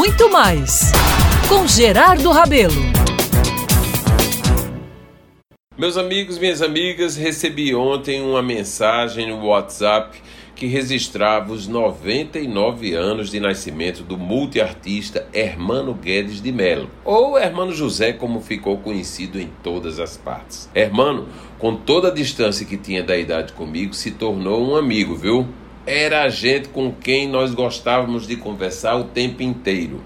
muito mais com Gerardo Rabelo. Meus amigos, minhas amigas, recebi ontem uma mensagem no WhatsApp que registrava os 99 anos de nascimento do multiartista Hermano Guedes de Melo, ou Hermano José, como ficou conhecido em todas as partes. Hermano, com toda a distância que tinha da idade comigo, se tornou um amigo, viu? Era a gente com quem nós gostávamos de conversar o tempo inteiro.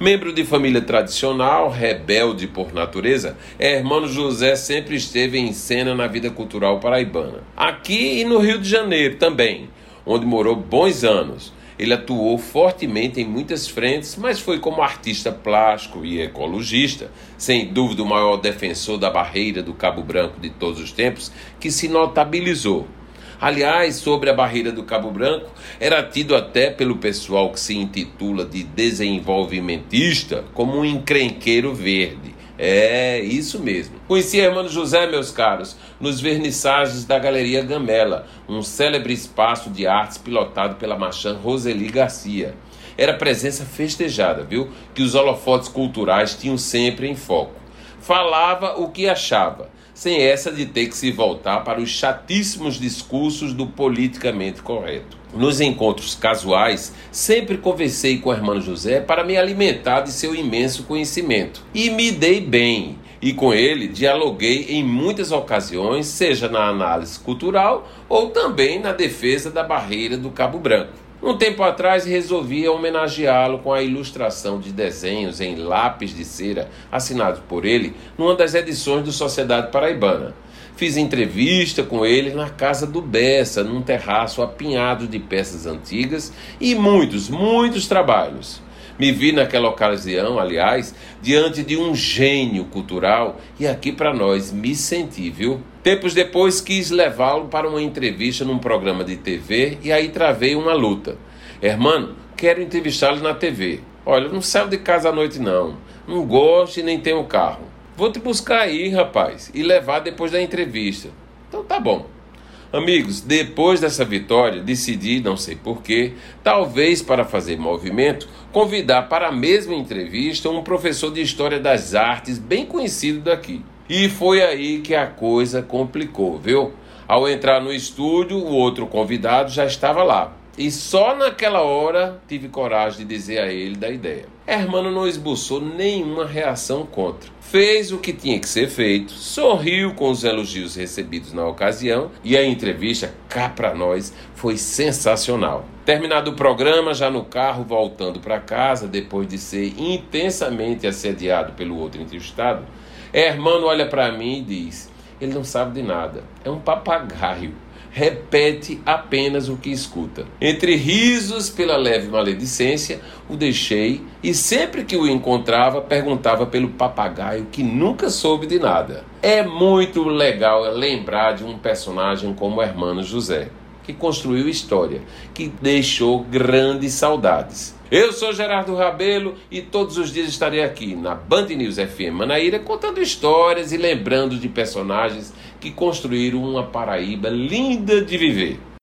Membro de família tradicional, rebelde por natureza, Hermano José sempre esteve em cena na vida cultural paraibana. Aqui e no Rio de Janeiro também onde morou bons anos. Ele atuou fortemente em muitas frentes, mas foi como artista plástico e ecologista, sem dúvida o maior defensor da barreira do Cabo Branco de todos os tempos, que se notabilizou. Aliás, sobre a barreira do Cabo Branco, era tido até pelo pessoal que se intitula de desenvolvimentista como um encrenqueiro verde. É, isso mesmo. Conheci irmã José, meus caros, nos vernissagens da Galeria Gamela, um célebre espaço de artes pilotado pela marchã Roseli Garcia. Era presença festejada, viu? Que os holofotes culturais tinham sempre em foco. Falava o que achava, sem essa de ter que se voltar para os chatíssimos discursos do politicamente correto. Nos encontros casuais, sempre conversei com o irmão José para me alimentar de seu imenso conhecimento. E me dei bem. E com ele dialoguei em muitas ocasiões, seja na análise cultural ou também na defesa da barreira do Cabo Branco. Um tempo atrás resolvi homenageá-lo com a ilustração de desenhos em lápis de cera assinados por ele numa das edições do Sociedade Paraibana. Fiz entrevista com ele na casa do Bessa, num terraço apinhado de peças antigas e muitos, muitos trabalhos. Me vi naquela ocasião, aliás, diante de um gênio cultural e aqui para nós me senti, viu? Tempos depois quis levá-lo para uma entrevista num programa de TV e aí travei uma luta. Hermano, quero entrevistá-lo na TV. Olha, não saio de casa à noite não. Não gosto e nem tenho carro. Vou te buscar aí, rapaz, e levar depois da entrevista. Então tá bom. Amigos, depois dessa vitória, decidi, não sei porquê, talvez para fazer movimento, convidar para a mesma entrevista um professor de História das Artes bem conhecido daqui. E foi aí que a coisa complicou, viu? Ao entrar no estúdio, o outro convidado já estava lá. E só naquela hora tive coragem de dizer a ele da ideia. Hermano não esboçou nenhuma reação contra. Fez o que tinha que ser feito, sorriu com os elogios recebidos na ocasião e a entrevista cá para nós foi sensacional. Terminado o programa, já no carro voltando para casa, depois de ser intensamente assediado pelo outro entrevistado, Hermano olha para mim e diz: Ele não sabe de nada, é um papagaio repete apenas o que escuta. Entre risos pela leve maledicência, o deixei e sempre que o encontrava perguntava pelo papagaio que nunca soube de nada. É muito legal lembrar de um personagem como o Hermano José, que construiu história, que deixou grandes saudades. Eu sou Gerardo Rabelo e todos os dias estarei aqui na Band News FM Manaíra contando histórias e lembrando de personagens que construíram uma Paraíba linda de viver.